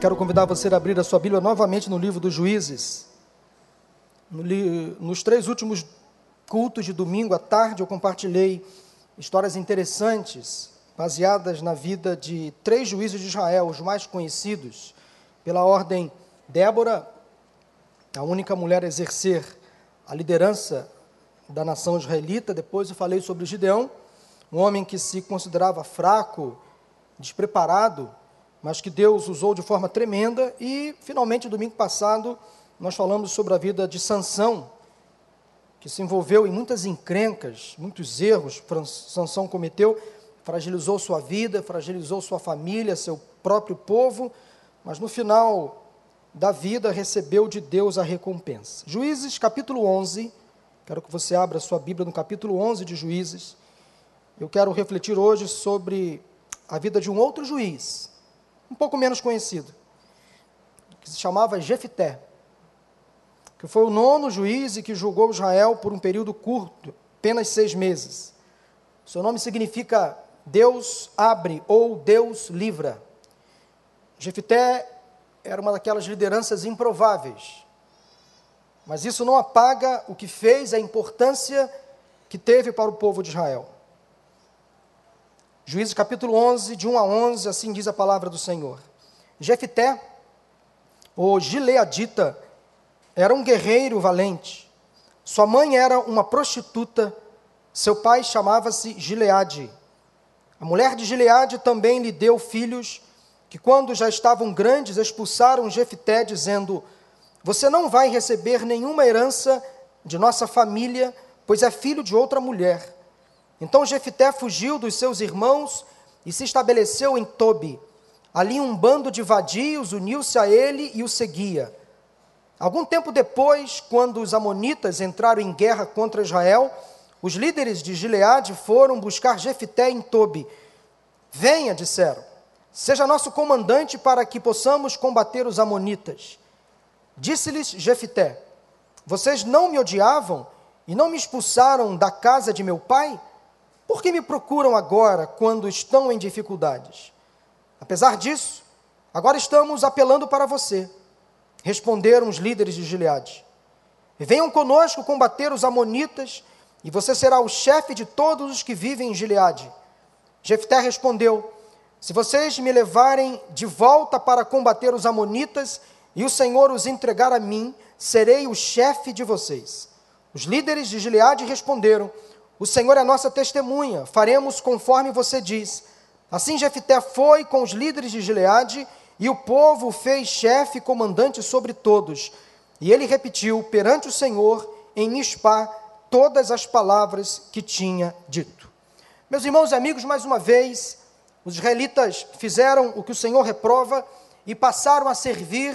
Quero convidar você a abrir a sua Bíblia novamente no livro dos Juízes. Nos três últimos cultos de domingo à tarde, eu compartilhei histórias interessantes, baseadas na vida de três juízes de Israel, os mais conhecidos, pela ordem Débora, a única mulher a exercer a liderança da nação israelita. Depois eu falei sobre Gideão, um homem que se considerava fraco, despreparado, mas que Deus usou de forma tremenda. E, finalmente, domingo passado, nós falamos sobre a vida de Sansão, que se envolveu em muitas encrencas, muitos erros Sansão cometeu, fragilizou sua vida, fragilizou sua família, seu próprio povo, mas no final da vida recebeu de Deus a recompensa. Juízes capítulo 11, quero que você abra sua Bíblia no capítulo 11 de Juízes. Eu quero refletir hoje sobre a vida de um outro juiz, um pouco menos conhecido, que se chamava Jefité, que foi o nono juiz e que julgou Israel por um período curto, apenas seis meses. Seu nome significa Deus abre ou Deus livra. Jefité era uma daquelas lideranças improváveis, mas isso não apaga o que fez, a importância que teve para o povo de Israel. Juízes capítulo 11, de 1 a 11, assim diz a palavra do Senhor. Jefité, o Gileadita, era um guerreiro valente. Sua mãe era uma prostituta, seu pai chamava-se Gileade. A mulher de Gileade também lhe deu filhos, que quando já estavam grandes expulsaram Jefité, dizendo: Você não vai receber nenhuma herança de nossa família, pois é filho de outra mulher. Então Jefité fugiu dos seus irmãos e se estabeleceu em Tobi. Ali um bando de vadios uniu-se a ele e o seguia. Algum tempo depois, quando os amonitas entraram em guerra contra Israel, os líderes de Gileade foram buscar Jefité em Tobi. Venha, disseram, seja nosso comandante para que possamos combater os amonitas. Disse-lhes Jefité: Vocês não me odiavam e não me expulsaram da casa de meu pai? Por que me procuram agora, quando estão em dificuldades? Apesar disso, agora estamos apelando para você. Responderam os líderes de Gileade. Venham conosco combater os amonitas, e você será o chefe de todos os que vivem em Gileade. Jefté respondeu: Se vocês me levarem de volta para combater os amonitas, e o Senhor os entregar a mim, serei o chefe de vocês. Os líderes de Gileade responderam: o Senhor é nossa testemunha, faremos conforme você diz. Assim Jefté foi com os líderes de Gileade, e o povo fez chefe e comandante sobre todos. E ele repetiu perante o Senhor em Mispá todas as palavras que tinha dito. Meus irmãos e amigos, mais uma vez, os israelitas fizeram o que o Senhor reprova e passaram a servir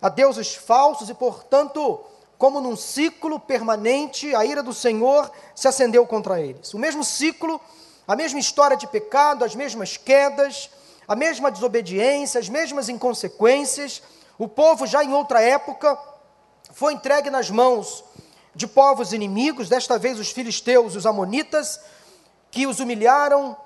a deuses falsos e, portanto, como num ciclo permanente, a ira do Senhor se acendeu contra eles. O mesmo ciclo, a mesma história de pecado, as mesmas quedas, a mesma desobediência, as mesmas inconsequências. O povo, já em outra época, foi entregue nas mãos de povos inimigos, desta vez os filisteus, os amonitas, que os humilharam,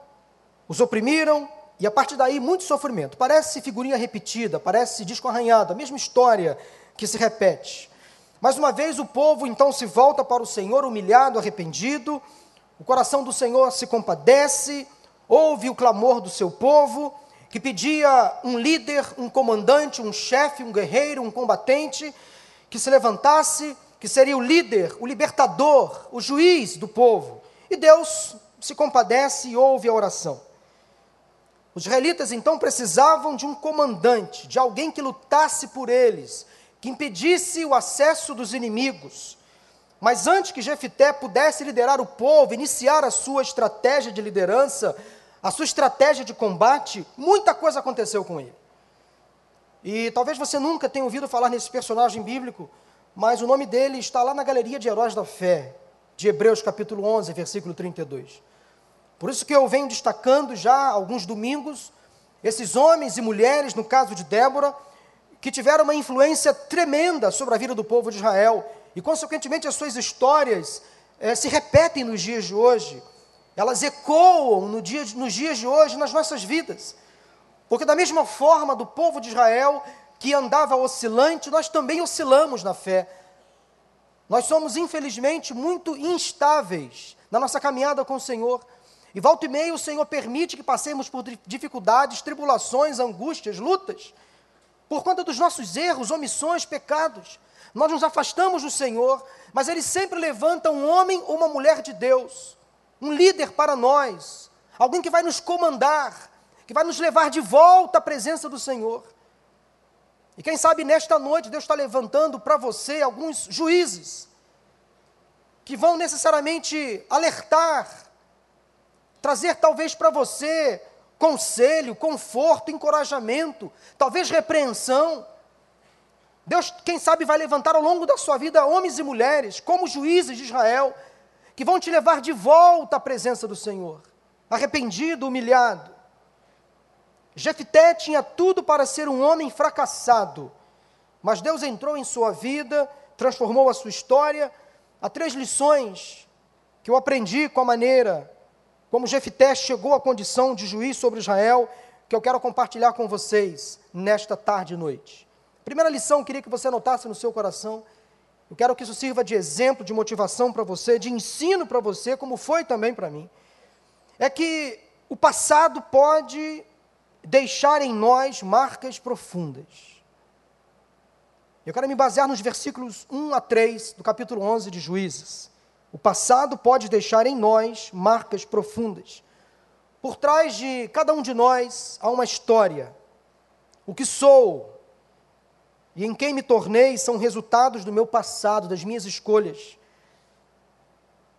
os oprimiram, e a partir daí muito sofrimento. Parece figurinha repetida, parece disco arranhado, a mesma história que se repete. Mais uma vez o povo então se volta para o Senhor humilhado, arrependido. O coração do Senhor se compadece, ouve o clamor do seu povo, que pedia um líder, um comandante, um chefe, um guerreiro, um combatente, que se levantasse, que seria o líder, o libertador, o juiz do povo. E Deus se compadece e ouve a oração. Os israelitas então precisavam de um comandante, de alguém que lutasse por eles, que impedisse o acesso dos inimigos. Mas antes que Jefité pudesse liderar o povo, iniciar a sua estratégia de liderança, a sua estratégia de combate, muita coisa aconteceu com ele. E talvez você nunca tenha ouvido falar nesse personagem bíblico, mas o nome dele está lá na galeria de heróis da fé, de Hebreus capítulo 11, versículo 32. Por isso que eu venho destacando já alguns domingos esses homens e mulheres, no caso de Débora, que tiveram uma influência tremenda sobre a vida do povo de Israel, e, consequentemente, as suas histórias é, se repetem nos dias de hoje, elas ecoam no dia, nos dias de hoje nas nossas vidas. Porque, da mesma forma do povo de Israel que andava oscilante, nós também oscilamos na fé. Nós somos, infelizmente, muito instáveis na nossa caminhada com o Senhor. E volta e meia o Senhor permite que passemos por dificuldades, tribulações, angústias, lutas, por conta dos nossos erros, omissões, pecados. Nós nos afastamos do Senhor, mas Ele sempre levanta um homem ou uma mulher de Deus, um líder para nós, alguém que vai nos comandar, que vai nos levar de volta à presença do Senhor. E quem sabe nesta noite Deus está levantando para você alguns juízes, que vão necessariamente alertar, trazer talvez para você conselho, conforto, encorajamento, talvez repreensão. Deus, quem sabe, vai levantar ao longo da sua vida homens e mulheres, como juízes de Israel, que vão te levar de volta à presença do Senhor, arrependido, humilhado. Jefté tinha tudo para ser um homem fracassado, mas Deus entrou em sua vida, transformou a sua história. Há três lições que eu aprendi com a maneira como Jefté chegou à condição de juiz sobre Israel, que eu quero compartilhar com vocês nesta tarde e noite. Primeira lição, eu queria que você anotasse no seu coração. Eu quero que isso sirva de exemplo, de motivação para você, de ensino para você, como foi também para mim. É que o passado pode deixar em nós marcas profundas. Eu quero me basear nos versículos 1 a 3 do capítulo 11 de Juízes. O passado pode deixar em nós marcas profundas. Por trás de cada um de nós há uma história. O que sou e em quem me tornei são resultados do meu passado, das minhas escolhas.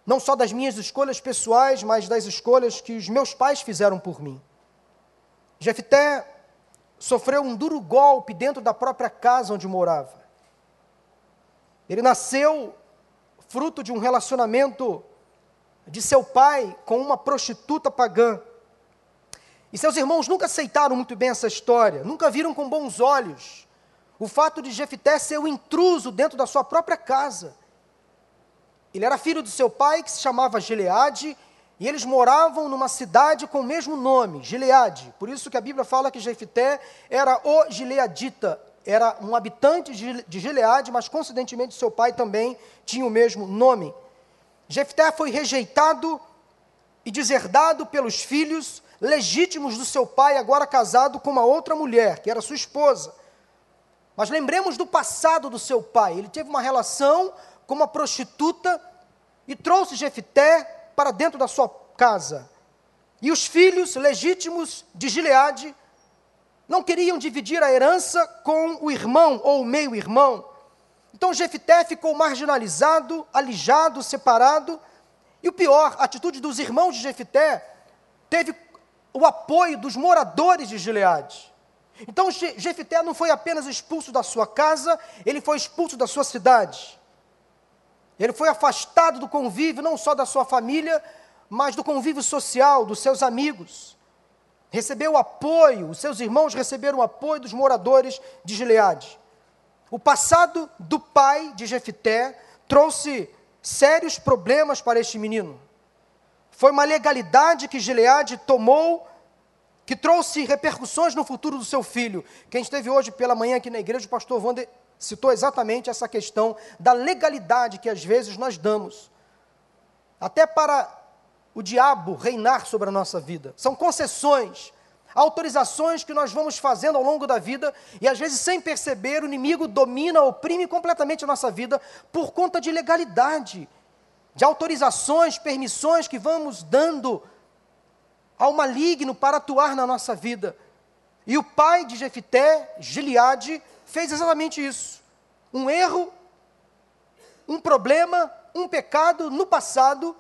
Não só das minhas escolhas pessoais, mas das escolhas que os meus pais fizeram por mim. Jefté sofreu um duro golpe dentro da própria casa onde morava. Ele nasceu fruto de um relacionamento de seu pai com uma prostituta pagã. E seus irmãos nunca aceitaram muito bem essa história, nunca viram com bons olhos o fato de Jefté ser o intruso dentro da sua própria casa. Ele era filho de seu pai, que se chamava Gileade, e eles moravam numa cidade com o mesmo nome, Gileade. Por isso que a Bíblia fala que Jefté era o Gileadita, era um habitante de Gileade, mas coincidentemente seu pai também tinha o mesmo nome. Jefté foi rejeitado e deserdado pelos filhos legítimos do seu pai, agora casado com uma outra mulher, que era sua esposa. Mas lembremos do passado do seu pai. Ele teve uma relação com uma prostituta e trouxe Jefté para dentro da sua casa. E os filhos legítimos de Gileade não queriam dividir a herança com o irmão ou o meio-irmão. Então Jefté ficou marginalizado, alijado, separado. E o pior, a atitude dos irmãos de Jefté teve o apoio dos moradores de Gileade. Então Jefté não foi apenas expulso da sua casa, ele foi expulso da sua cidade. Ele foi afastado do convívio, não só da sua família, mas do convívio social, dos seus amigos. Recebeu apoio, os seus irmãos receberam apoio dos moradores de Gileade. O passado do pai de Jefité trouxe sérios problemas para este menino. Foi uma legalidade que Gileade tomou que trouxe repercussões no futuro do seu filho. Quem esteve hoje pela manhã aqui na igreja, o pastor Wander citou exatamente essa questão da legalidade que às vezes nós damos, até para o diabo reinar sobre a nossa vida. São concessões, autorizações que nós vamos fazendo ao longo da vida e às vezes sem perceber o inimigo domina, oprime completamente a nossa vida por conta de legalidade, de autorizações, permissões que vamos dando ao maligno para atuar na nossa vida. E o pai de Jefité, Gileade, fez exatamente isso. Um erro, um problema, um pecado no passado,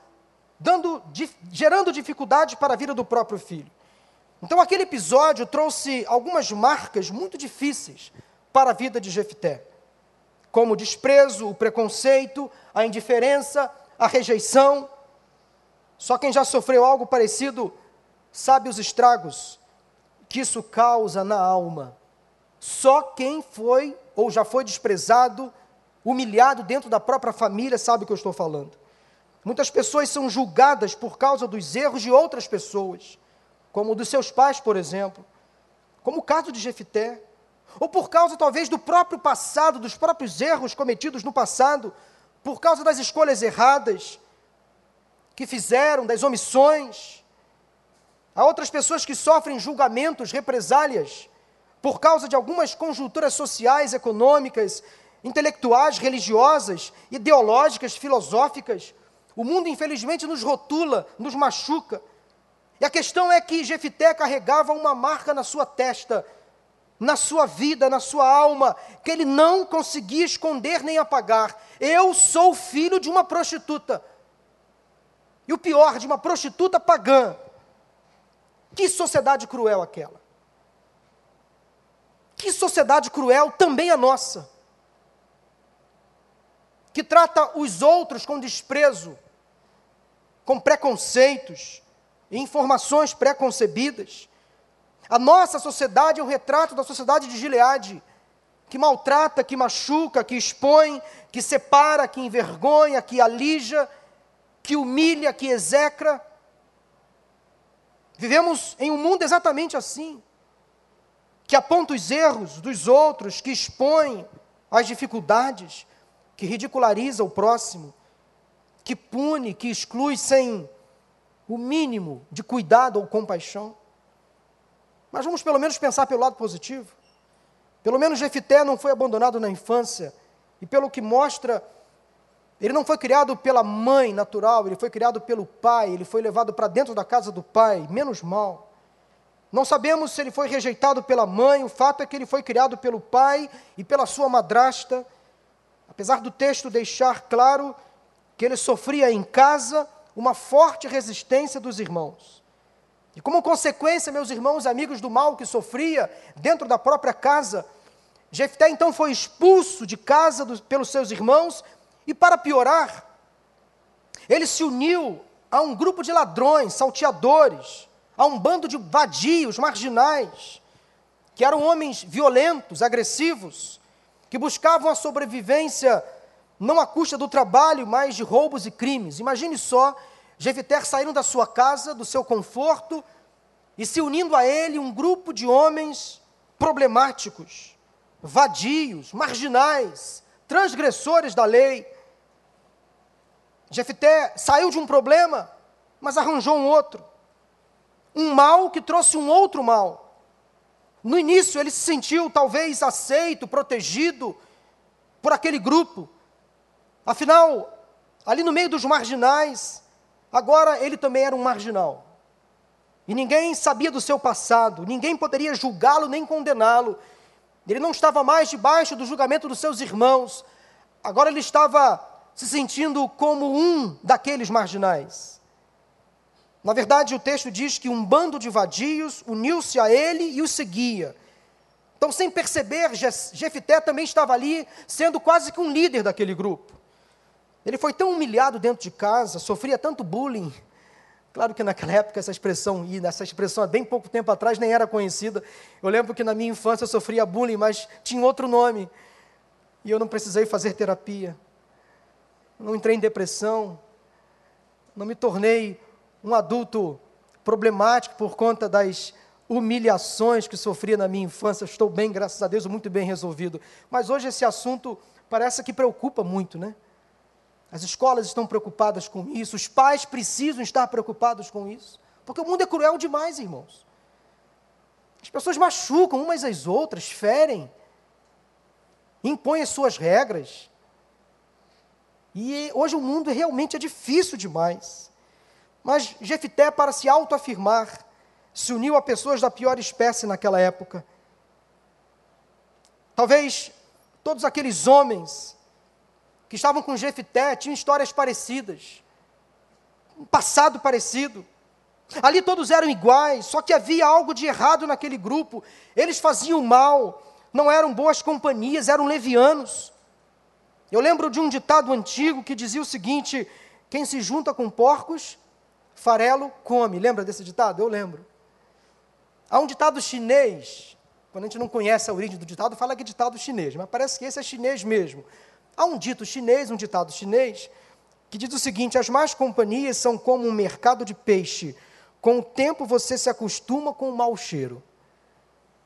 dando, gerando dificuldade para a vida do próprio filho. Então aquele episódio trouxe algumas marcas muito difíceis para a vida de Jefté, como o desprezo, o preconceito, a indiferença, a rejeição. Só quem já sofreu algo parecido sabe os estragos que isso causa na alma. Só quem foi ou já foi desprezado, humilhado dentro da própria família sabe o que eu estou falando. Muitas pessoas são julgadas por causa dos erros de outras pessoas, como dos seus pais, por exemplo, como o caso de Jefité, ou por causa talvez do próprio passado, dos próprios erros cometidos no passado, por causa das escolhas erradas que fizeram, das omissões. Há outras pessoas que sofrem julgamentos, represálias, por causa de algumas conjunturas sociais, econômicas, intelectuais, religiosas, ideológicas, filosóficas. O mundo, infelizmente, nos rotula, nos machuca. E a questão é que Jefité carregava uma marca na sua testa, na sua vida, na sua alma, que ele não conseguia esconder nem apagar. Eu sou filho de uma prostituta. E o pior, de uma prostituta pagã. Que sociedade cruel aquela. Que sociedade cruel também a nossa. Que trata os outros com desprezo, com preconceitos, informações preconcebidas. A nossa sociedade é o retrato da sociedade de Gileade, que maltrata, que machuca, que expõe, que separa, que envergonha, que alija, que humilha, que execra. Vivemos em um mundo exatamente assim, que aponta os erros dos outros, que expõe as dificuldades, que ridiculariza o próximo, que pune, que exclui sem o mínimo de cuidado ou compaixão. Mas vamos pelo menos pensar pelo lado positivo. Pelo menos Jefité não foi abandonado na infância, e pelo que mostra, ele não foi criado pela mãe natural, ele foi criado pelo pai, ele foi levado para dentro da casa do pai, menos mal. Não sabemos se ele foi rejeitado pela mãe, o fato é que ele foi criado pelo pai e pela sua madrasta. Apesar do texto deixar claro que ele sofria em casa uma forte resistência dos irmãos. E como consequência, meus irmãos, amigos do mal que sofria dentro da própria casa, Jefté então foi expulso de casa do, pelos seus irmãos e para piorar, ele se uniu a um grupo de ladrões, salteadores, a um bando de vadios, marginais, que eram homens violentos, agressivos, que buscavam a sobrevivência não à custa do trabalho, mas de roubos e crimes. Imagine só Jefter saindo da sua casa, do seu conforto, e se unindo a ele um grupo de homens problemáticos, vadios, marginais, transgressores da lei. Jefté saiu de um problema, mas arranjou um outro. Um mal que trouxe um outro mal. No início ele se sentiu talvez aceito, protegido por aquele grupo, Afinal, ali no meio dos marginais, agora ele também era um marginal. E ninguém sabia do seu passado, ninguém poderia julgá-lo nem condená-lo. Ele não estava mais debaixo do julgamento dos seus irmãos, agora ele estava se sentindo como um daqueles marginais. Na verdade, o texto diz que um bando de vadios uniu-se a ele e o seguia. Então, sem perceber, Jefité também estava ali, sendo quase que um líder daquele grupo. Ele foi tão humilhado dentro de casa, sofria tanto bullying. Claro que naquela época essa expressão, e nessa expressão há bem pouco tempo atrás nem era conhecida. Eu lembro que na minha infância eu sofria bullying, mas tinha outro nome. E eu não precisei fazer terapia. Não entrei em depressão. Não me tornei um adulto problemático por conta das humilhações que sofria na minha infância. Estou bem, graças a Deus, muito bem resolvido. Mas hoje esse assunto parece que preocupa muito, né? As escolas estão preocupadas com isso, os pais precisam estar preocupados com isso, porque o mundo é cruel demais, irmãos. As pessoas machucam umas às outras, ferem, impõem as suas regras. E hoje o mundo realmente é difícil demais. Mas Jefité, para se autoafirmar, se uniu a pessoas da pior espécie naquela época. Talvez todos aqueles homens que estavam com Jefité tinham histórias parecidas, um passado parecido. Ali todos eram iguais, só que havia algo de errado naquele grupo. Eles faziam mal, não eram boas companhias, eram levianos. Eu lembro de um ditado antigo que dizia o seguinte: quem se junta com porcos, farelo come. Lembra desse ditado? Eu lembro. Há um ditado chinês, quando a gente não conhece a origem do ditado, fala que é ditado chinês, mas parece que esse é chinês mesmo. Há um dito chinês, um ditado chinês, que diz o seguinte: as más companhias são como um mercado de peixe. Com o tempo você se acostuma com o mau cheiro.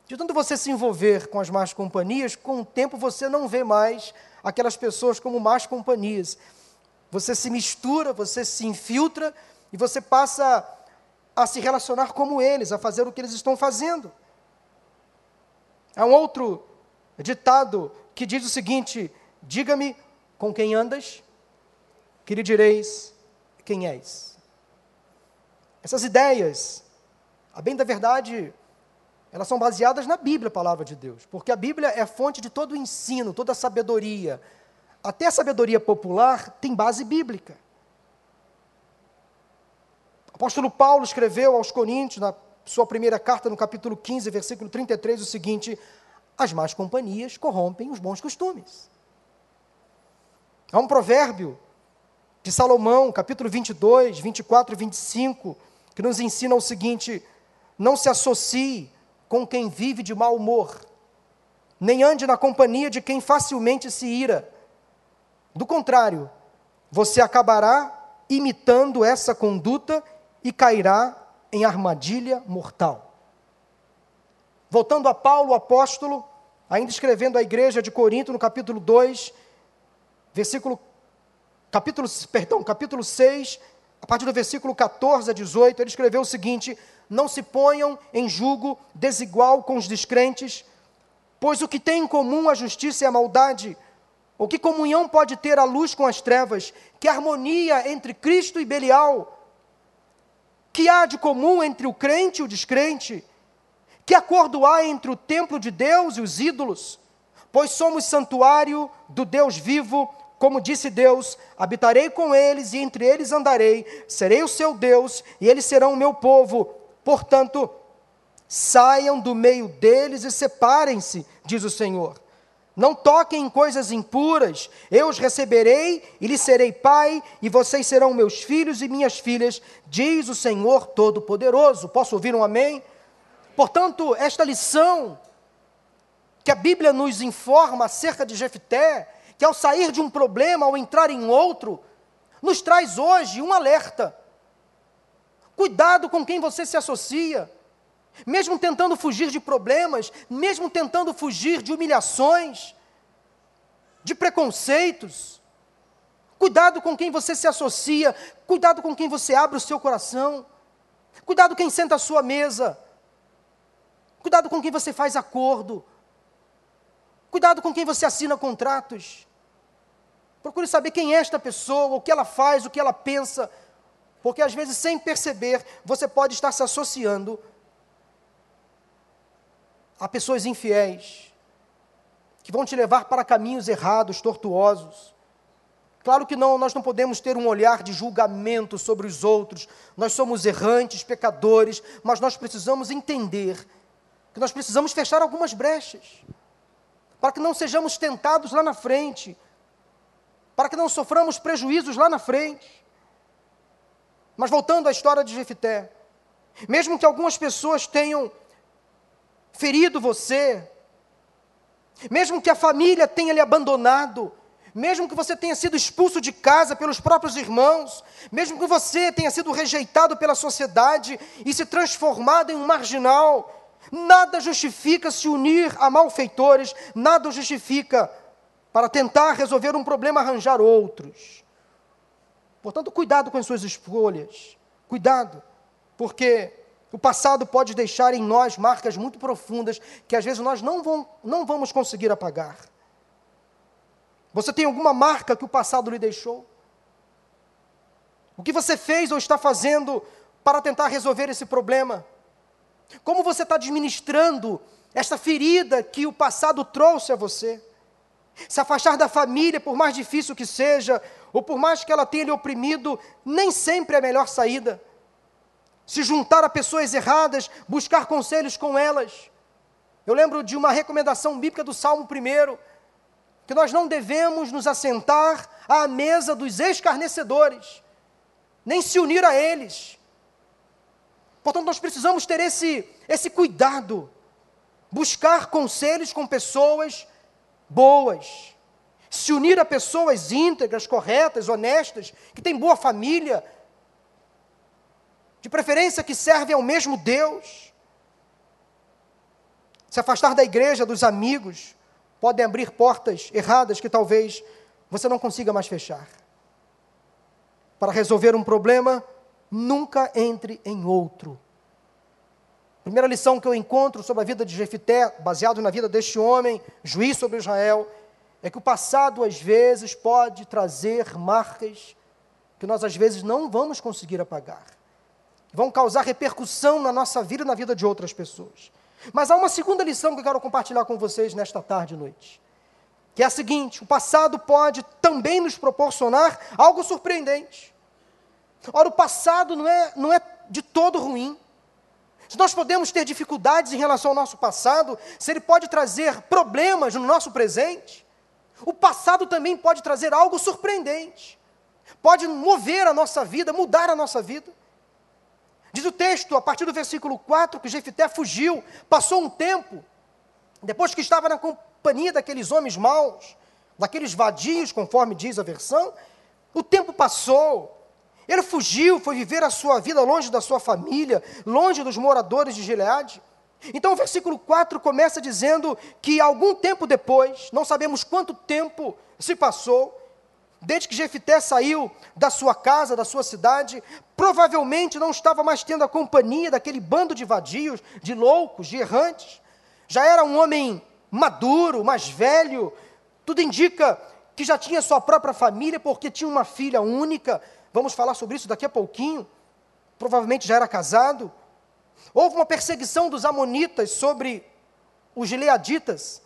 De tanto você se envolver com as más companhias, com o tempo você não vê mais aquelas pessoas como más companhias. Você se mistura, você se infiltra e você passa a se relacionar como eles, a fazer o que eles estão fazendo. Há um outro ditado que diz o seguinte: Diga-me com quem andas, que lhe direis quem és. Essas ideias, a bem da verdade, elas são baseadas na Bíblia, a palavra de Deus, porque a Bíblia é a fonte de todo o ensino, toda a sabedoria. Até a sabedoria popular tem base bíblica. O apóstolo Paulo escreveu aos Coríntios, na sua primeira carta, no capítulo 15, versículo 33, o seguinte: As más companhias corrompem os bons costumes. Há um provérbio de Salomão, capítulo 22, 24 e 25, que nos ensina o seguinte: Não se associe com quem vive de mau humor, nem ande na companhia de quem facilmente se ira. Do contrário, você acabará imitando essa conduta e cairá em armadilha mortal. Voltando a Paulo, o apóstolo, ainda escrevendo à igreja de Corinto, no capítulo 2, versículo, capítulo, perdão, capítulo 6, a partir do versículo 14 a 18, ele escreveu o seguinte: não se ponham em julgo desigual com os descrentes, pois o que tem em comum a justiça e a maldade, ou que comunhão pode ter a luz com as trevas, que harmonia entre Cristo e Belial, que há de comum entre o crente e o descrente, que acordo há entre o templo de Deus e os ídolos, pois somos santuário do Deus vivo, como disse Deus: habitarei com eles e entre eles andarei, serei o seu Deus e eles serão o meu povo. Portanto, saiam do meio deles e separem-se, diz o Senhor. Não toquem em coisas impuras, eu os receberei e lhes serei pai, e vocês serão meus filhos e minhas filhas, diz o Senhor Todo-Poderoso. Posso ouvir um amém? Portanto, esta lição que a Bíblia nos informa acerca de Jefté, que ao sair de um problema, ao entrar em outro, nos traz hoje um alerta. Cuidado com quem você se associa. Mesmo tentando fugir de problemas, mesmo tentando fugir de humilhações, de preconceitos. Cuidado com quem você se associa, cuidado com quem você abre o seu coração. Cuidado quem senta à sua mesa. Cuidado com quem você faz acordo. Cuidado com quem você assina contratos. Procure saber quem é esta pessoa, o que ela faz, o que ela pensa, porque às vezes, sem perceber, você pode estar se associando a pessoas infiéis, que vão te levar para caminhos errados, tortuosos. Claro que não, nós não podemos ter um olhar de julgamento sobre os outros. Nós somos errantes, pecadores, mas nós precisamos entender que nós precisamos fechar algumas brechas, para que não sejamos tentados lá na frente, para que não soframos prejuízos lá na frente. Mas voltando à história de Jefité, mesmo que algumas pessoas tenham ferido você, mesmo que a família tenha lhe abandonado, mesmo que você tenha sido expulso de casa pelos próprios irmãos, mesmo que você tenha sido rejeitado pela sociedade e se transformado em um marginal, nada justifica se unir a malfeitores, nada justifica para tentar resolver um problema arranjar outros. Portanto, cuidado com as suas escolhas. Cuidado, porque o passado pode deixar em nós marcas muito profundas que às vezes nós não, vão, não vamos conseguir apagar. Você tem alguma marca que o passado lhe deixou? O que você fez ou está fazendo para tentar resolver esse problema? Como você está administrando esta ferida que o passado trouxe a você? Se afastar da família, por mais difícil que seja, ou por mais que ela tenha lhe oprimido, nem sempre é a melhor saída. Se juntar a pessoas erradas, buscar conselhos com elas. Eu lembro de uma recomendação bíblica do Salmo 1, que nós não devemos nos assentar à mesa dos escarnecedores, nem se unir a eles. Portanto, nós precisamos ter esse, esse cuidado, buscar conselhos com pessoas boas, se unir a pessoas íntegras, corretas, honestas, que têm boa família, de preferência que servem ao mesmo Deus. Se afastar da igreja, dos amigos, podem abrir portas erradas que talvez você não consiga mais fechar. Para resolver um problema, nunca entre em outro. Primeira lição que eu encontro sobre a vida de Jefité, baseado na vida deste homem, juiz sobre Israel, é que o passado às vezes pode trazer marcas que nós às vezes não vamos conseguir apagar. Vão causar repercussão na nossa vida e na vida de outras pessoas. Mas há uma segunda lição que eu quero compartilhar com vocês nesta tarde e noite. Que é a seguinte: o passado pode também nos proporcionar algo surpreendente. Ora, o passado não é, não é de todo ruim. Se nós podemos ter dificuldades em relação ao nosso passado, se ele pode trazer problemas no nosso presente, o passado também pode trazer algo surpreendente. Pode mover a nossa vida, mudar a nossa vida. Diz o texto, a partir do versículo 4, que Jefité fugiu, passou um tempo, depois que estava na companhia daqueles homens maus, daqueles vadios, conforme diz a versão, o tempo passou, ele fugiu, foi viver a sua vida longe da sua família, longe dos moradores de Gileade. Então o versículo 4 começa dizendo que algum tempo depois, não sabemos quanto tempo se passou, desde que Jefité saiu da sua casa, da sua cidade, provavelmente não estava mais tendo a companhia daquele bando de vadios, de loucos, de errantes. Já era um homem maduro, mais velho, tudo indica que já tinha sua própria família, porque tinha uma filha única, Vamos falar sobre isso daqui a pouquinho. Provavelmente já era casado. Houve uma perseguição dos amonitas sobre os gileaditas.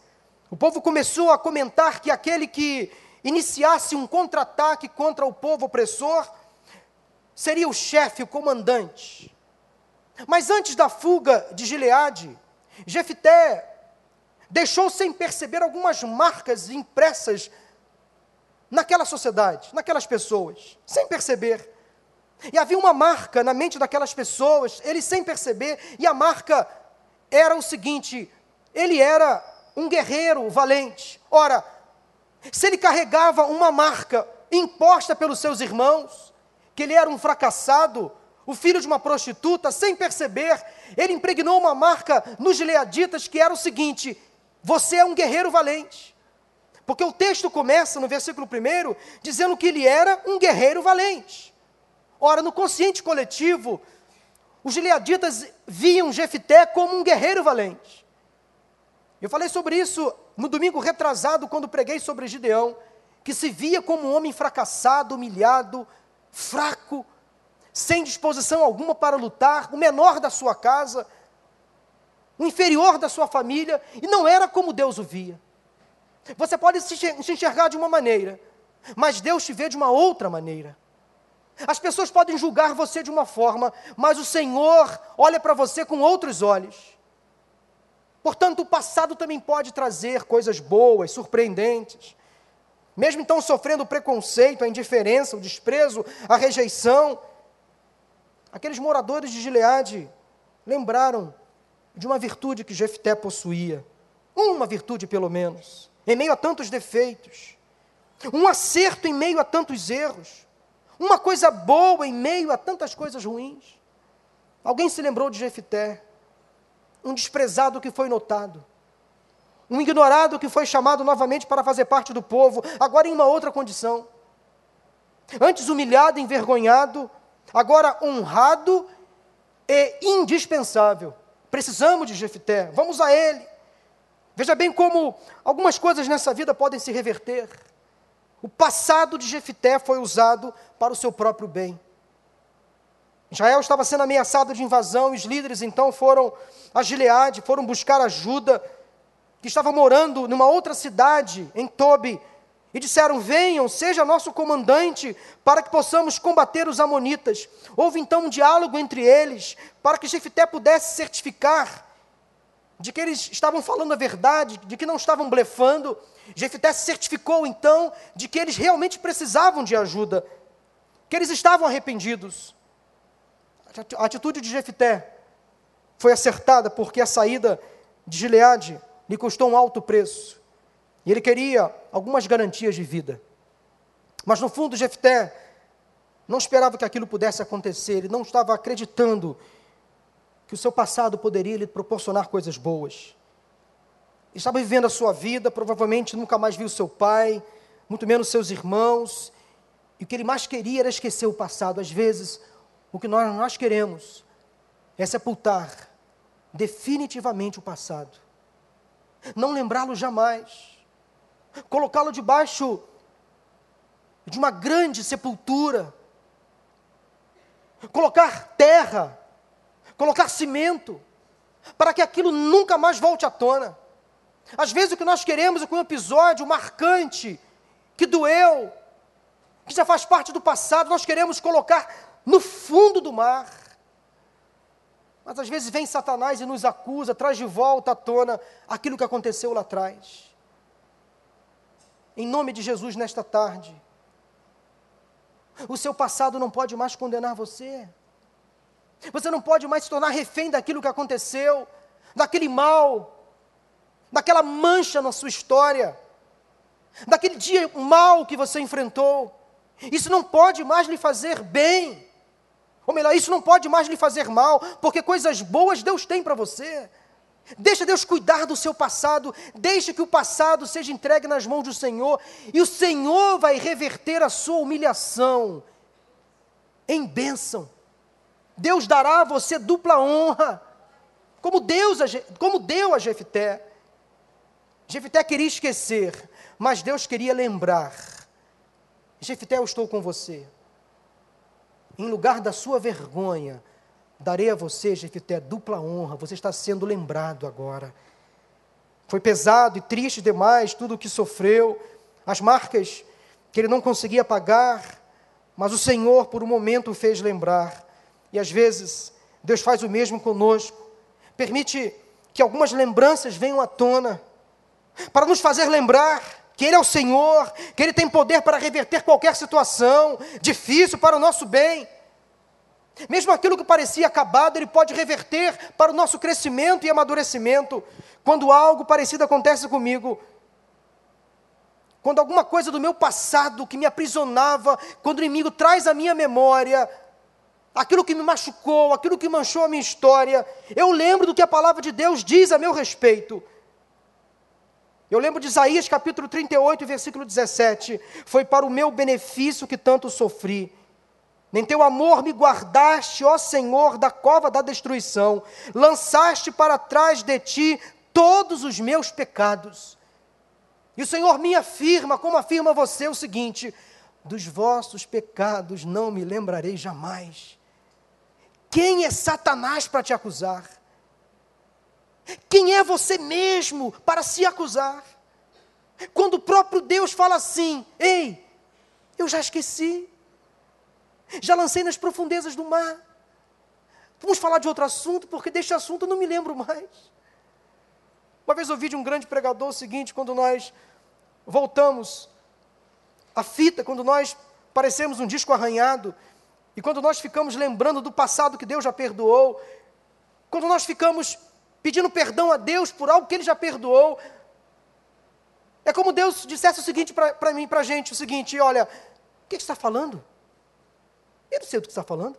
O povo começou a comentar que aquele que iniciasse um contra-ataque contra o povo opressor seria o chefe, o comandante. Mas antes da fuga de Gileade, Jefité deixou sem perceber algumas marcas impressas naquela sociedade, naquelas pessoas, sem perceber. E havia uma marca na mente daquelas pessoas, eles sem perceber, e a marca era o seguinte: ele era um guerreiro valente. Ora, se ele carregava uma marca imposta pelos seus irmãos, que ele era um fracassado, o filho de uma prostituta, sem perceber, ele impregnou uma marca nos gileaditas que era o seguinte: você é um guerreiro valente. Porque o texto começa no versículo 1 dizendo que ele era um guerreiro valente. Ora, no consciente coletivo, os gileaditas viam Jefité como um guerreiro valente. Eu falei sobre isso no domingo retrasado, quando preguei sobre Gideão, que se via como um homem fracassado, humilhado, fraco, sem disposição alguma para lutar, o menor da sua casa, o inferior da sua família, e não era como Deus o via. Você pode se enxergar de uma maneira, mas Deus te vê de uma outra maneira. As pessoas podem julgar você de uma forma, mas o Senhor olha para você com outros olhos. Portanto, o passado também pode trazer coisas boas, surpreendentes. Mesmo então sofrendo o preconceito, a indiferença, o desprezo, a rejeição, aqueles moradores de Gileade lembraram de uma virtude que Jefté possuía, uma virtude pelo menos em meio a tantos defeitos, um acerto em meio a tantos erros, uma coisa boa em meio a tantas coisas ruins. Alguém se lembrou de Jefité, um desprezado que foi notado, um ignorado que foi chamado novamente para fazer parte do povo, agora em uma outra condição. Antes humilhado, envergonhado, agora honrado e indispensável. Precisamos de Jefité, vamos a ele. Veja bem como algumas coisas nessa vida podem se reverter. O passado de Jefité foi usado para o seu próprio bem. Israel estava sendo ameaçado de invasão, os líderes então foram a Gileade, foram buscar ajuda, que estava morando numa outra cidade, em Tobi, e disseram: Venham, seja nosso comandante, para que possamos combater os Amonitas. Houve então um diálogo entre eles, para que Jefité pudesse certificar de que eles estavam falando a verdade, de que não estavam blefando. Jefité certificou então de que eles realmente precisavam de ajuda, que eles estavam arrependidos. A atitude de Jefité foi acertada porque a saída de Gileade lhe custou um alto preço. E ele queria algumas garantias de vida. Mas no fundo, Jefté não esperava que aquilo pudesse acontecer, ele não estava acreditando que o seu passado poderia lhe proporcionar coisas boas. estava vivendo a sua vida, provavelmente nunca mais viu seu pai, muito menos seus irmãos, e o que ele mais queria era esquecer o passado. Às vezes, o que nós, nós queremos é sepultar definitivamente o passado, não lembrá-lo jamais, colocá-lo debaixo de uma grande sepultura, colocar terra, colocar cimento, para que aquilo nunca mais volte à tona. Às vezes o que nós queremos é que um episódio marcante, que doeu, que já faz parte do passado, nós queremos colocar no fundo do mar. Mas às vezes vem Satanás e nos acusa, traz de volta à tona aquilo que aconteceu lá atrás. Em nome de Jesus, nesta tarde, o seu passado não pode mais condenar você. Você não pode mais se tornar refém daquilo que aconteceu, daquele mal, daquela mancha na sua história, daquele dia mal que você enfrentou. Isso não pode mais lhe fazer bem. Ou melhor, isso não pode mais lhe fazer mal, porque coisas boas Deus tem para você. Deixa Deus cuidar do seu passado, deixa que o passado seja entregue nas mãos do Senhor, e o Senhor vai reverter a sua humilhação em bênção. Deus dará a você dupla honra, como Deus, como deu a Jefité. Jefité queria esquecer, mas Deus queria lembrar. Jefité, eu estou com você. Em lugar da sua vergonha, Darei a você, Jefité, dupla honra, você está sendo lembrado agora. Foi pesado e triste demais tudo o que sofreu, as marcas que ele não conseguia pagar, mas o Senhor por um momento o fez lembrar. E às vezes, Deus faz o mesmo conosco, permite que algumas lembranças venham à tona, para nos fazer lembrar que Ele é o Senhor, que Ele tem poder para reverter qualquer situação difícil para o nosso bem. Mesmo aquilo que parecia acabado, ele pode reverter para o nosso crescimento e amadurecimento. Quando algo parecido acontece comigo, quando alguma coisa do meu passado que me aprisionava, quando o inimigo traz à minha memória aquilo que me machucou, aquilo que manchou a minha história, eu lembro do que a palavra de Deus diz a meu respeito. Eu lembro de Isaías capítulo 38, versículo 17: Foi para o meu benefício que tanto sofri nem teu amor me guardaste, ó Senhor, da cova da destruição. Lançaste para trás de ti todos os meus pecados. E o Senhor me afirma, como afirma você, o seguinte: dos vossos pecados não me lembrarei jamais. Quem é Satanás para te acusar? Quem é você mesmo para se acusar? Quando o próprio Deus fala assim: Ei, eu já esqueci já lancei nas profundezas do mar. Vamos falar de outro assunto, porque deste assunto eu não me lembro mais. Uma vez ouvi de um grande pregador o seguinte: quando nós voltamos a fita, quando nós parecemos um disco arranhado, e quando nós ficamos lembrando do passado que Deus já perdoou, quando nós ficamos pedindo perdão a Deus por algo que Ele já perdoou, é como Deus dissesse o seguinte para mim, para a gente: o seguinte, olha, o que, que você está falando? Eu não sei do que está falando.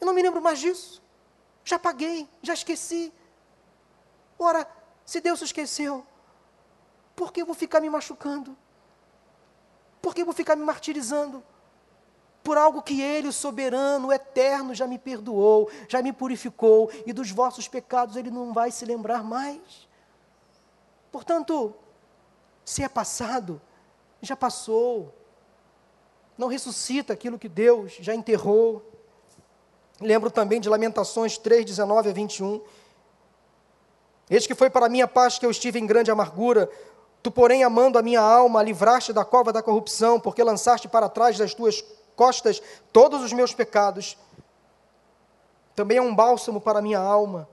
Eu não me lembro mais disso. Já paguei, já esqueci. Ora, se Deus esqueceu, por que eu vou ficar me machucando? Por que eu vou ficar me martirizando? Por algo que Ele, o soberano, o eterno, já me perdoou, já me purificou, e dos vossos pecados Ele não vai se lembrar mais. Portanto, se é passado, já passou não ressuscita aquilo que Deus já enterrou. Lembro também de Lamentações 3, 19 a 21. Eis que foi para minha paz que eu estive em grande amargura. Tu, porém, amando a minha alma, livraste da cova da corrupção, porque lançaste para trás das tuas costas todos os meus pecados. Também é um bálsamo para a minha alma.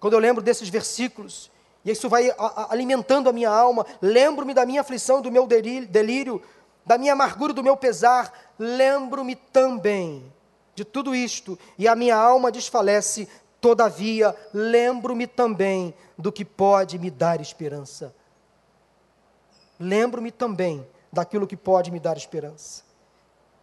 Quando eu lembro desses versículos, e isso vai alimentando a minha alma, lembro-me da minha aflição, do meu delírio, da minha amargura, do meu pesar, lembro-me também de tudo isto, e a minha alma desfalece, todavia, lembro-me também do que pode me dar esperança. Lembro-me também daquilo que pode me dar esperança.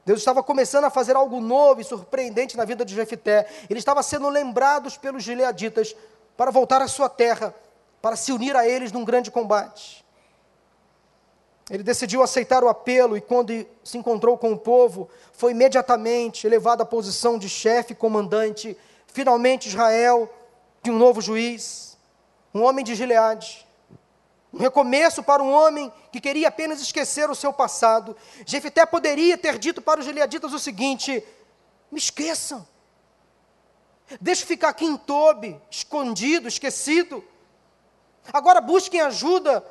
Deus estava começando a fazer algo novo e surpreendente na vida de Jefité. Ele estava sendo lembrado pelos gileaditas para voltar à sua terra, para se unir a eles num grande combate. Ele decidiu aceitar o apelo e, quando se encontrou com o povo, foi imediatamente elevado à posição de chefe comandante. Finalmente, Israel tinha um novo juiz, um homem de Gileade. Um recomeço para um homem que queria apenas esquecer o seu passado. Jefité poderia ter dito para os gileaditas o seguinte: me esqueçam. Deixe ficar aqui em Tobi, escondido, esquecido. Agora busquem ajuda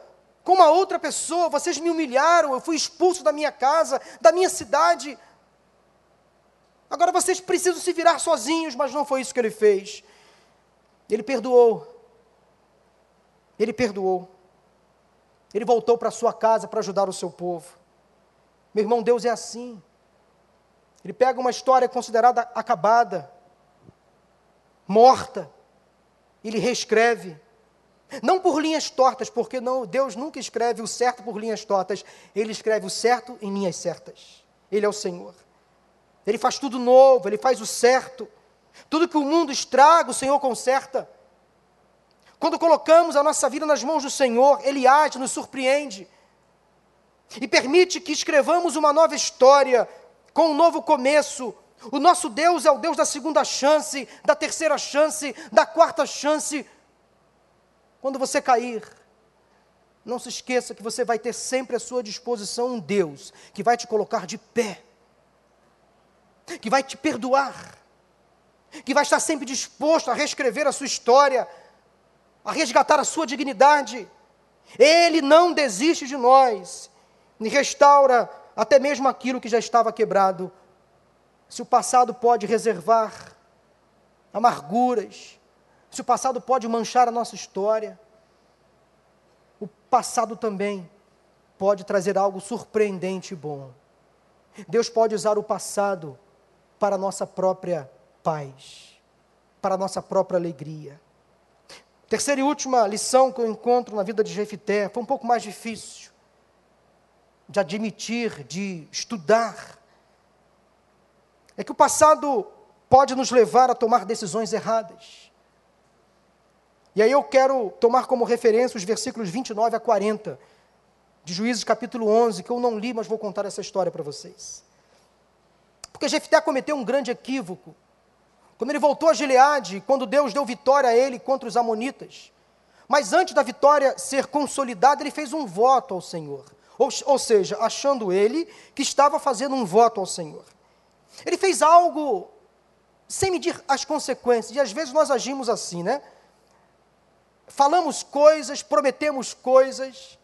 com uma outra pessoa. Vocês me humilharam, eu fui expulso da minha casa, da minha cidade. Agora vocês precisam se virar sozinhos, mas não foi isso que ele fez. Ele perdoou. Ele perdoou. Ele voltou para sua casa para ajudar o seu povo. Meu irmão, Deus é assim. Ele pega uma história considerada acabada, morta, ele reescreve. Não por linhas tortas, porque não, Deus nunca escreve o certo por linhas tortas, Ele escreve o certo em linhas certas. Ele é o Senhor. Ele faz tudo novo, Ele faz o certo. Tudo que o mundo estraga, o Senhor conserta. Quando colocamos a nossa vida nas mãos do Senhor, Ele age, nos surpreende. E permite que escrevamos uma nova história, com um novo começo. O nosso Deus é o Deus da segunda chance, da terceira chance, da quarta chance. Quando você cair, não se esqueça que você vai ter sempre à sua disposição um Deus que vai te colocar de pé, que vai te perdoar, que vai estar sempre disposto a reescrever a sua história, a resgatar a sua dignidade. Ele não desiste de nós e restaura até mesmo aquilo que já estava quebrado. Se o passado pode reservar amarguras, se o passado pode manchar a nossa história, o passado também pode trazer algo surpreendente e bom. Deus pode usar o passado para a nossa própria paz, para a nossa própria alegria. Terceira e última lição que eu encontro na vida de Jefité foi um pouco mais difícil de admitir, de estudar. É que o passado pode nos levar a tomar decisões erradas. E aí eu quero tomar como referência os versículos 29 a 40 de Juízes capítulo 11, que eu não li, mas vou contar essa história para vocês. Porque Jefté cometeu um grande equívoco quando ele voltou a Gileade, quando Deus deu vitória a ele contra os Amonitas. Mas antes da vitória ser consolidada, ele fez um voto ao Senhor. Ou, ou seja, achando ele que estava fazendo um voto ao Senhor. Ele fez algo sem medir as consequências, e às vezes nós agimos assim, né? Falamos coisas, prometemos coisas,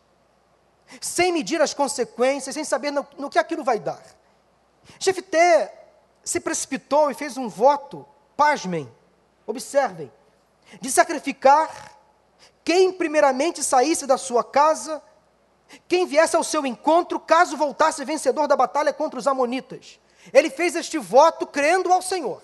sem medir as consequências, sem saber no, no que aquilo vai dar. Jefté se precipitou e fez um voto pasmem, observem, de sacrificar quem primeiramente saísse da sua casa, quem viesse ao seu encontro, caso voltasse vencedor da batalha contra os Amonitas. Ele fez este voto crendo ao Senhor.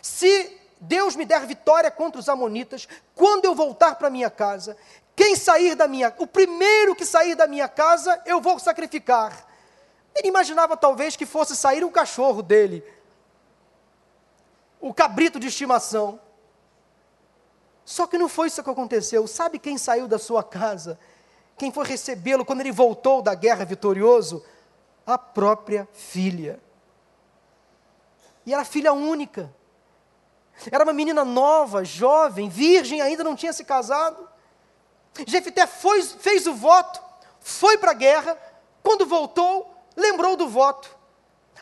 Se Deus me der vitória contra os Amonitas, quando eu voltar para minha casa, quem sair da minha, o primeiro que sair da minha casa, eu vou sacrificar. Ele imaginava talvez que fosse sair um cachorro dele, o cabrito de estimação. Só que não foi isso que aconteceu. Sabe quem saiu da sua casa? Quem foi recebê-lo quando ele voltou da guerra vitorioso? A própria filha. E era filha única. Era uma menina nova, jovem, virgem, ainda não tinha se casado. Jefité foi, fez o voto, foi para a guerra, quando voltou, lembrou do voto.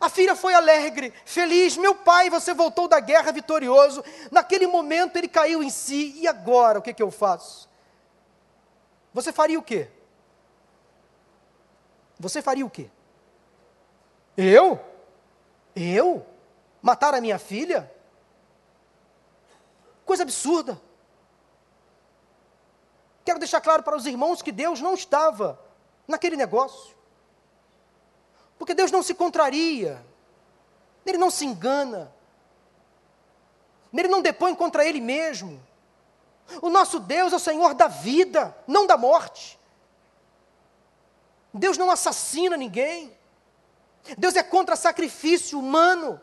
A filha foi alegre, feliz. Meu pai, você voltou da guerra vitorioso. Naquele momento ele caiu em si. E agora, o que, que eu faço? Você faria o quê? Você faria o quê? Eu? Eu? Matar a minha filha? Coisa absurda. Quero deixar claro para os irmãos que Deus não estava naquele negócio. Porque Deus não se contraria, Ele não se engana, Ele não depõe contra Ele mesmo. O nosso Deus é o Senhor da vida, não da morte. Deus não assassina ninguém. Deus é contra sacrifício humano.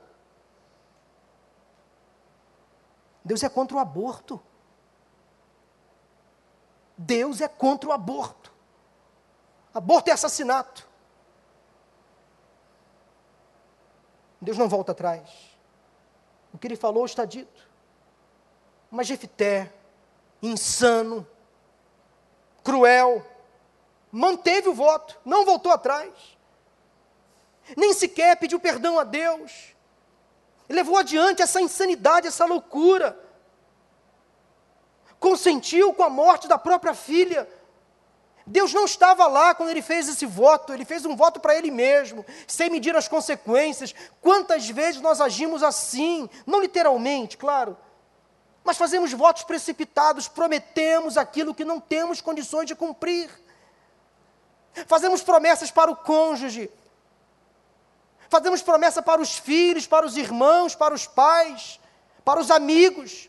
Deus é contra o aborto. Deus é contra o aborto. Aborto é assassinato. Deus não volta atrás. O que ele falou está dito. Mas Jefité, insano, cruel, manteve o voto, não voltou atrás. Nem sequer pediu perdão a Deus. Levou adiante essa insanidade, essa loucura. Consentiu com a morte da própria filha. Deus não estava lá quando ele fez esse voto, ele fez um voto para ele mesmo, sem medir as consequências. Quantas vezes nós agimos assim, não literalmente, claro, mas fazemos votos precipitados, prometemos aquilo que não temos condições de cumprir. Fazemos promessas para o cônjuge, fazemos promessa para os filhos, para os irmãos, para os pais, para os amigos.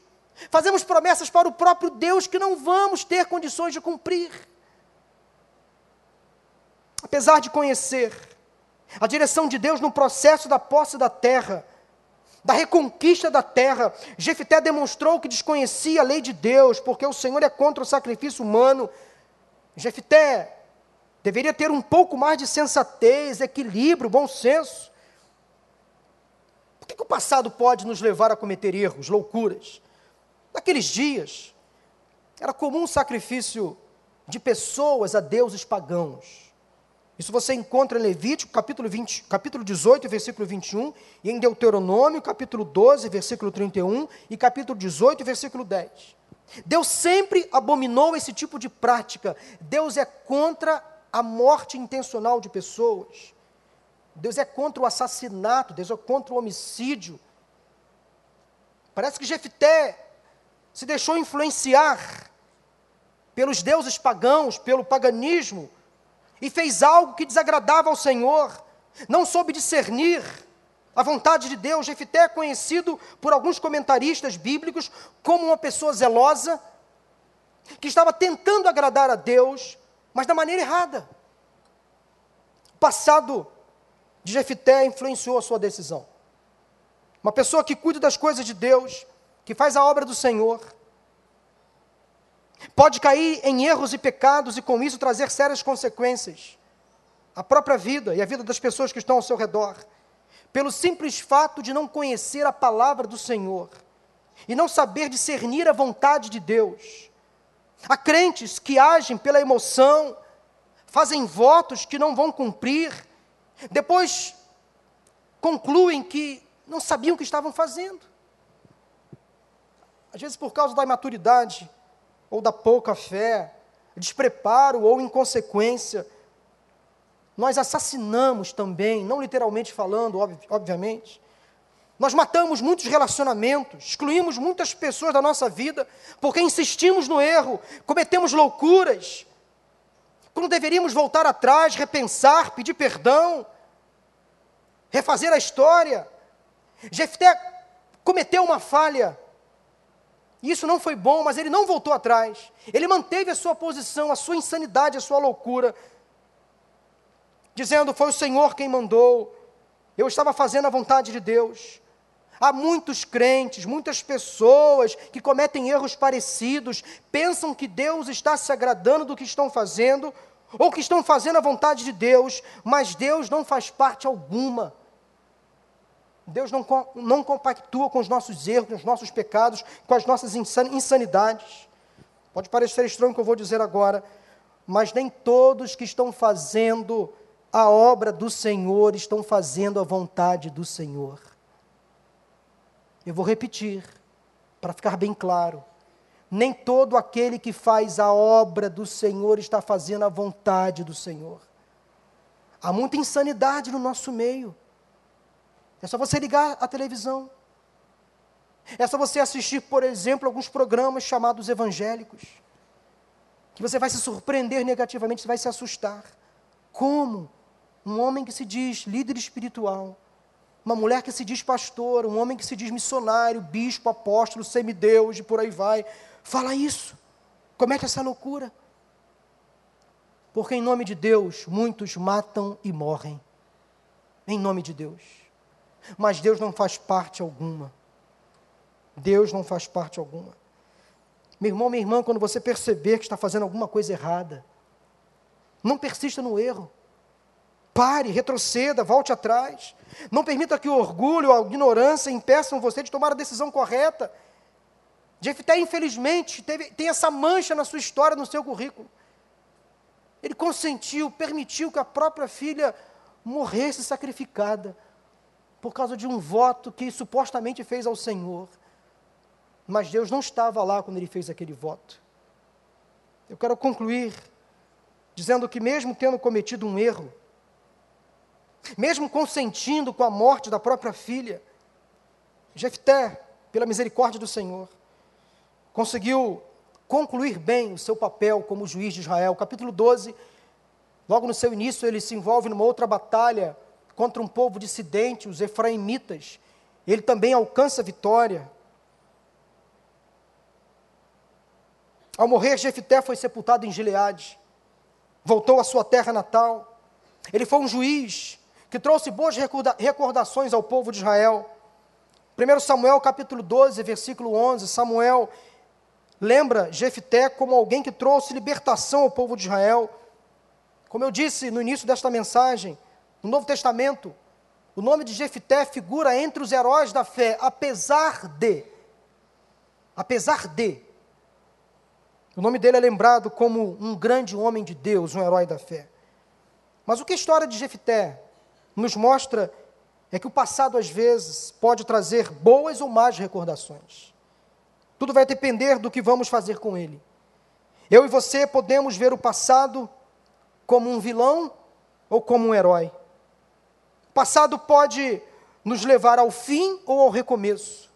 Fazemos promessas para o próprio Deus que não vamos ter condições de cumprir apesar de conhecer a direção de Deus no processo da posse da terra, da reconquista da terra, Jefité demonstrou que desconhecia a lei de Deus, porque o Senhor é contra o sacrifício humano. Jefité deveria ter um pouco mais de sensatez, equilíbrio, bom senso. Por que, que o passado pode nos levar a cometer erros, loucuras? Naqueles dias, era comum o sacrifício de pessoas a deuses pagãos. Isso você encontra em Levítico, capítulo, 20, capítulo 18, versículo 21, e em Deuteronômio, capítulo 12, versículo 31, e capítulo 18, versículo 10. Deus sempre abominou esse tipo de prática. Deus é contra a morte intencional de pessoas. Deus é contra o assassinato, Deus é contra o homicídio. Parece que Jefté se deixou influenciar pelos deuses pagãos, pelo paganismo, e fez algo que desagradava ao Senhor, não soube discernir a vontade de Deus. Jefité é conhecido por alguns comentaristas bíblicos como uma pessoa zelosa, que estava tentando agradar a Deus, mas da maneira errada. O passado de Jefité influenciou a sua decisão. Uma pessoa que cuida das coisas de Deus, que faz a obra do Senhor, Pode cair em erros e pecados e com isso trazer sérias consequências. A própria vida e a vida das pessoas que estão ao seu redor. Pelo simples fato de não conhecer a palavra do Senhor e não saber discernir a vontade de Deus. Há crentes que agem pela emoção, fazem votos que não vão cumprir, depois concluem que não sabiam o que estavam fazendo. Às vezes, por causa da imaturidade, ou da pouca fé, despreparo ou inconsequência. Nós assassinamos também, não literalmente falando, ob obviamente. Nós matamos muitos relacionamentos, excluímos muitas pessoas da nossa vida, porque insistimos no erro, cometemos loucuras, quando deveríamos voltar atrás, repensar, pedir perdão, refazer a história. Jefté cometeu uma falha, isso não foi bom, mas ele não voltou atrás. Ele manteve a sua posição, a sua insanidade, a sua loucura, dizendo: Foi o Senhor quem mandou, eu estava fazendo a vontade de Deus. Há muitos crentes, muitas pessoas que cometem erros parecidos, pensam que Deus está se agradando do que estão fazendo, ou que estão fazendo a vontade de Deus, mas Deus não faz parte alguma Deus não, não compactua com os nossos erros, com os nossos pecados, com as nossas insanidades. Pode parecer estranho o que eu vou dizer agora, mas nem todos que estão fazendo a obra do Senhor estão fazendo a vontade do Senhor. Eu vou repetir, para ficar bem claro. Nem todo aquele que faz a obra do Senhor está fazendo a vontade do Senhor. Há muita insanidade no nosso meio. É só você ligar a televisão. É só você assistir, por exemplo, alguns programas chamados evangélicos. Que você vai se surpreender negativamente, você vai se assustar. Como um homem que se diz líder espiritual, uma mulher que se diz pastor, um homem que se diz missionário, bispo, apóstolo, semideus e por aí vai, fala isso, comete essa loucura. Porque em nome de Deus, muitos matam e morrem. Em nome de Deus. Mas Deus não faz parte alguma. Deus não faz parte alguma. Meu irmão, minha irmã, quando você perceber que está fazendo alguma coisa errada, não persista no erro. Pare, retroceda, volte atrás. Não permita que o orgulho, a ignorância impeçam você de tomar a decisão correta. Jefté, infelizmente, teve, tem essa mancha na sua história, no seu currículo. Ele consentiu, permitiu que a própria filha morresse sacrificada por causa de um voto que supostamente fez ao Senhor. Mas Deus não estava lá quando ele fez aquele voto. Eu quero concluir dizendo que, mesmo tendo cometido um erro, mesmo consentindo com a morte da própria filha, Jefté, pela misericórdia do Senhor, conseguiu concluir bem o seu papel como juiz de Israel. Capítulo 12, logo no seu início, ele se envolve numa outra batalha contra um povo dissidente, os efraimitas. Ele também alcança vitória. Ao morrer, Jefité foi sepultado em Gileade. Voltou à sua terra natal. Ele foi um juiz que trouxe boas recordações ao povo de Israel. 1 Samuel capítulo 12, versículo 11, Samuel lembra Jefité como alguém que trouxe libertação ao povo de Israel. Como eu disse no início desta mensagem, no Novo Testamento, o nome de Jefité figura entre os heróis da fé, apesar de, apesar de, o nome dele é lembrado como um grande homem de Deus, um herói da fé. Mas o que a história de Jefité nos mostra é que o passado, às vezes, pode trazer boas ou más recordações. Tudo vai depender do que vamos fazer com ele. Eu e você podemos ver o passado como um vilão ou como um herói. Passado pode nos levar ao fim ou ao recomeço.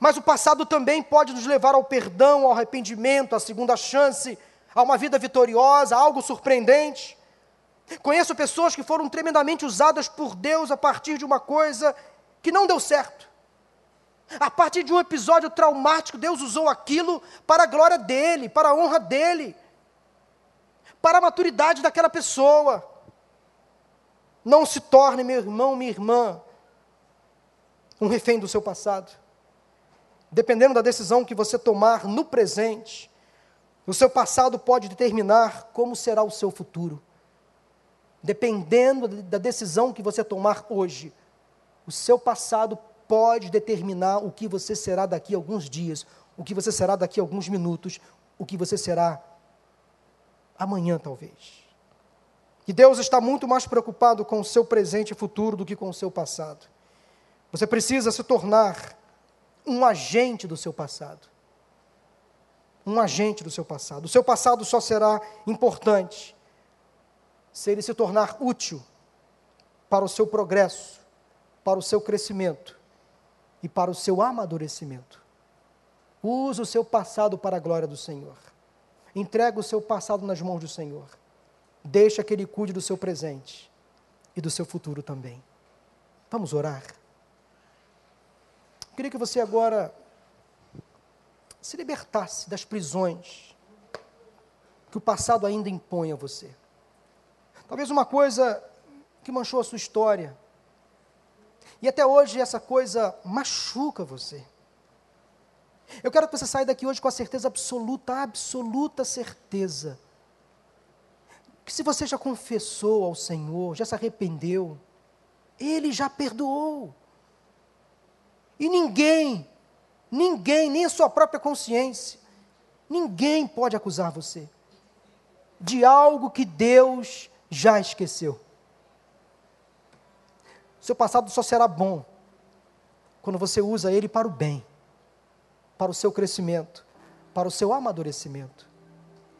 Mas o passado também pode nos levar ao perdão, ao arrependimento, à segunda chance, a uma vida vitoriosa, a algo surpreendente. Conheço pessoas que foram tremendamente usadas por Deus a partir de uma coisa que não deu certo. A partir de um episódio traumático, Deus usou aquilo para a glória dele, para a honra dele, para a maturidade daquela pessoa. Não se torne, meu irmão, minha irmã, um refém do seu passado. Dependendo da decisão que você tomar no presente, o seu passado pode determinar como será o seu futuro. Dependendo da decisão que você tomar hoje, o seu passado pode determinar o que você será daqui a alguns dias, o que você será daqui a alguns minutos, o que você será amanhã, talvez. E Deus está muito mais preocupado com o seu presente e futuro do que com o seu passado. Você precisa se tornar um agente do seu passado. Um agente do seu passado. O seu passado só será importante se ele se tornar útil para o seu progresso, para o seu crescimento e para o seu amadurecimento. Use o seu passado para a glória do Senhor. Entregue o seu passado nas mãos do Senhor. Deixa que Ele cuide do seu presente e do seu futuro também. Vamos orar. Queria que você agora se libertasse das prisões que o passado ainda impõe a você. Talvez uma coisa que manchou a sua história. E até hoje essa coisa machuca você. Eu quero que você saia daqui hoje com a certeza absoluta, absoluta certeza, que se você já confessou ao Senhor, já se arrependeu, Ele já perdoou. E ninguém, ninguém, nem a sua própria consciência, ninguém pode acusar você de algo que Deus já esqueceu. Seu passado só será bom quando você usa ele para o bem, para o seu crescimento, para o seu amadurecimento.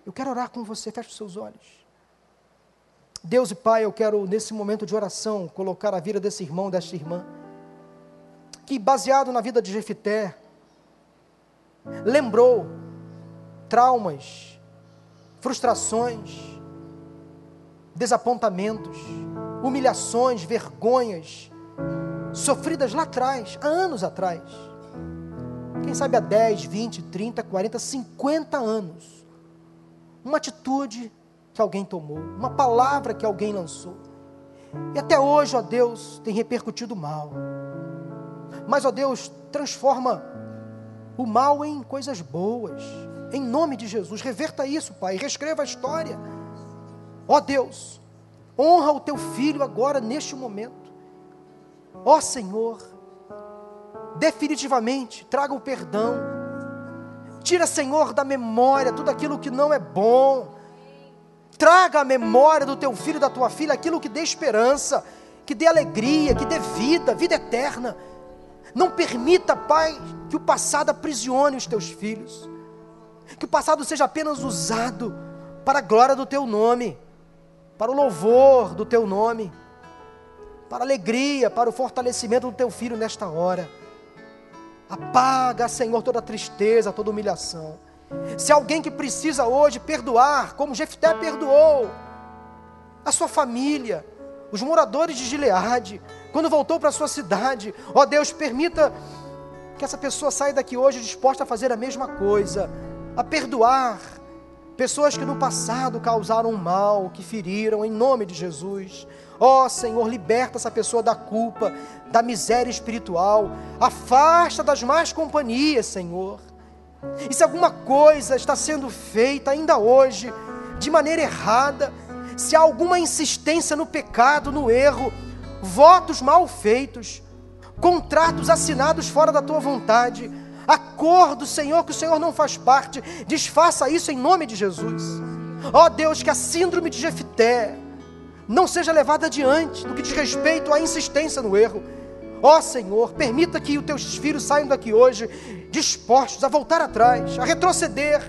Eu quero orar com você, feche os seus olhos. Deus e Pai, eu quero nesse momento de oração colocar a vida desse irmão, desta irmã, que baseado na vida de Jefité, lembrou traumas, frustrações, desapontamentos, humilhações, vergonhas, sofridas lá atrás, há anos atrás. Quem sabe há 10, 20, 30, 40, 50 anos. Uma atitude que alguém tomou, uma palavra que alguém lançou. E até hoje, ó Deus, tem repercutido mal. Mas, ó Deus, transforma o mal em coisas boas. Em nome de Jesus, reverta isso, Pai, reescreva a história. Ó Deus, honra o teu filho agora, neste momento. Ó Senhor, definitivamente, traga o perdão. Tira, Senhor, da memória tudo aquilo que não é bom. Traga a memória do teu filho da tua filha aquilo que dê esperança, que dê alegria, que dê vida, vida eterna. Não permita, Pai, que o passado aprisione os teus filhos. Que o passado seja apenas usado para a glória do teu nome, para o louvor do teu nome, para a alegria, para o fortalecimento do teu filho nesta hora. Apaga, Senhor, toda tristeza, toda humilhação. Se alguém que precisa hoje perdoar, como Jefté perdoou, a sua família, os moradores de Gileade, quando voltou para sua cidade, ó Deus, permita que essa pessoa saia daqui hoje disposta a fazer a mesma coisa, a perdoar pessoas que no passado causaram mal, que feriram, em nome de Jesus. Ó Senhor, liberta essa pessoa da culpa, da miséria espiritual, afasta das más companhias, Senhor. E se alguma coisa está sendo feita ainda hoje de maneira errada, se há alguma insistência no pecado, no erro, votos mal feitos, contratos assinados fora da tua vontade, acordo, Senhor, que o Senhor não faz parte, desfaça isso em nome de Jesus. Ó oh, Deus, que a síndrome de Jefté não seja levada adiante no que diz respeito à insistência no erro. Ó oh, Senhor, permita que os teus filhos saiam daqui hoje dispostos a voltar atrás, a retroceder,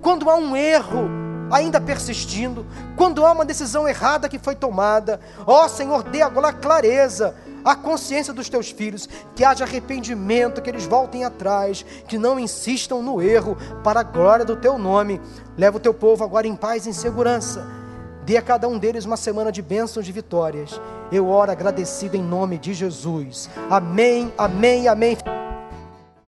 quando há um erro ainda persistindo, quando há uma decisão errada que foi tomada. Ó Senhor, dê agora clareza à consciência dos teus filhos, que haja arrependimento, que eles voltem atrás, que não insistam no erro, para a glória do teu nome. Leva o teu povo agora em paz e em segurança. Dê a cada um deles uma semana de bênçãos e vitórias. Eu oro agradecido em nome de Jesus. Amém, amém, amém.